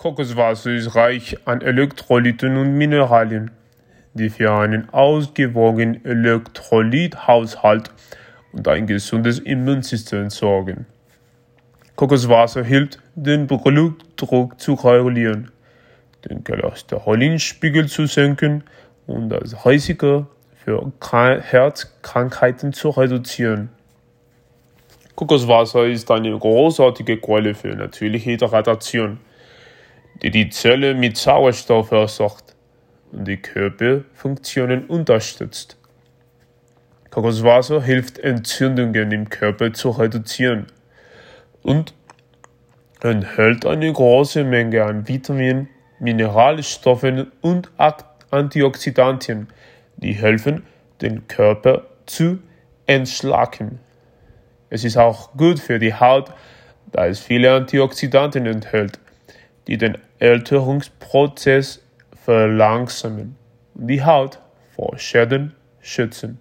Kokoswasser ist reich an Elektrolyten und Mineralien, die für einen ausgewogenen Elektrolythaushalt und ein gesundes Immunsystem sorgen. Kokoswasser hilft, den Blutdruck zu regulieren, den Cholesterinspiegel zu senken und das Risiko für Herzkrankheiten zu reduzieren. Kokoswasser ist eine großartige Quelle für natürliche Hydratation die die Zelle mit Sauerstoff versorgt und die Körperfunktionen unterstützt. Kokoswasser hilft Entzündungen im Körper zu reduzieren und enthält eine große Menge an Vitaminen, Mineralstoffen und Antioxidantien, die helfen, den Körper zu entschlacken. Es ist auch gut für die Haut, da es viele Antioxidantien enthält, die den Älterungsprozess verlangsamen die Haut vor Schäden schützen.